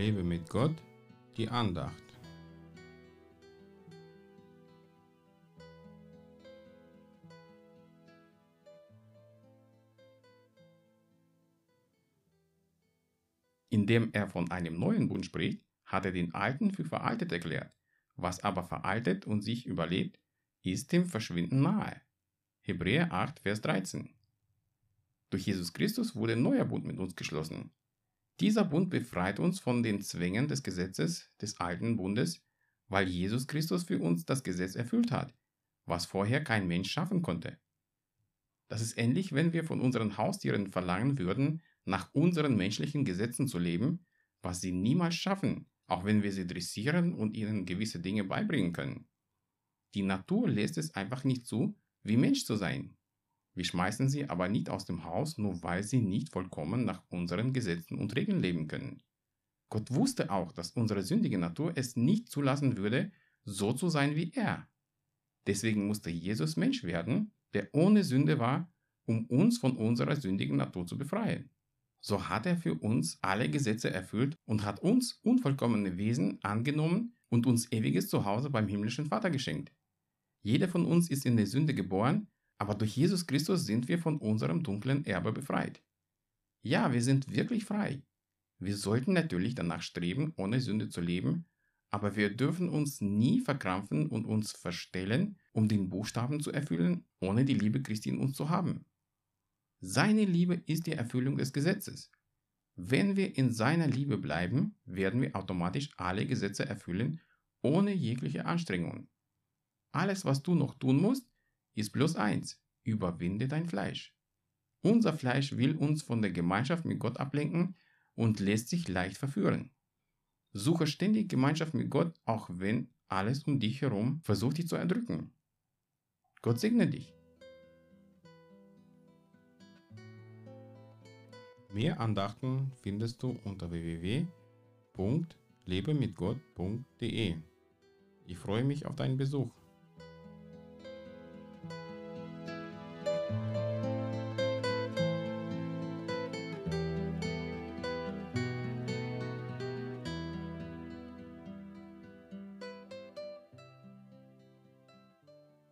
Lebe mit Gott, die Andacht. Indem er von einem neuen Bund spricht, hat er den alten für veraltet erklärt. Was aber veraltet und sich überlebt, ist dem Verschwinden nahe. Hebräer 8, Vers 13. Durch Jesus Christus wurde ein neuer Bund mit uns geschlossen. Dieser Bund befreit uns von den Zwängen des Gesetzes des alten Bundes, weil Jesus Christus für uns das Gesetz erfüllt hat, was vorher kein Mensch schaffen konnte. Das ist ähnlich, wenn wir von unseren Haustieren verlangen würden, nach unseren menschlichen Gesetzen zu leben, was sie niemals schaffen, auch wenn wir sie dressieren und ihnen gewisse Dinge beibringen können. Die Natur lässt es einfach nicht zu, wie Mensch zu sein. Wir schmeißen sie aber nicht aus dem Haus, nur weil sie nicht vollkommen nach unseren Gesetzen und Regeln leben können. Gott wusste auch, dass unsere sündige Natur es nicht zulassen würde, so zu sein wie er. Deswegen musste Jesus Mensch werden, der ohne Sünde war, um uns von unserer sündigen Natur zu befreien. So hat er für uns alle Gesetze erfüllt und hat uns unvollkommene Wesen angenommen und uns ewiges Zuhause beim himmlischen Vater geschenkt. Jeder von uns ist in der Sünde geboren, aber durch Jesus Christus sind wir von unserem dunklen Erbe befreit. Ja, wir sind wirklich frei. Wir sollten natürlich danach streben, ohne Sünde zu leben, aber wir dürfen uns nie verkrampfen und uns verstellen, um den Buchstaben zu erfüllen, ohne die Liebe Christi in uns zu haben. Seine Liebe ist die Erfüllung des Gesetzes. Wenn wir in seiner Liebe bleiben, werden wir automatisch alle Gesetze erfüllen, ohne jegliche Anstrengung. Alles, was du noch tun musst, ist bloß eins, überwinde dein Fleisch. Unser Fleisch will uns von der Gemeinschaft mit Gott ablenken und lässt sich leicht verführen. Suche ständig Gemeinschaft mit Gott, auch wenn alles um dich herum versucht dich zu erdrücken. Gott segne dich. Mehr Andachten findest du unter www.lebemitgott.de. Ich freue mich auf deinen Besuch.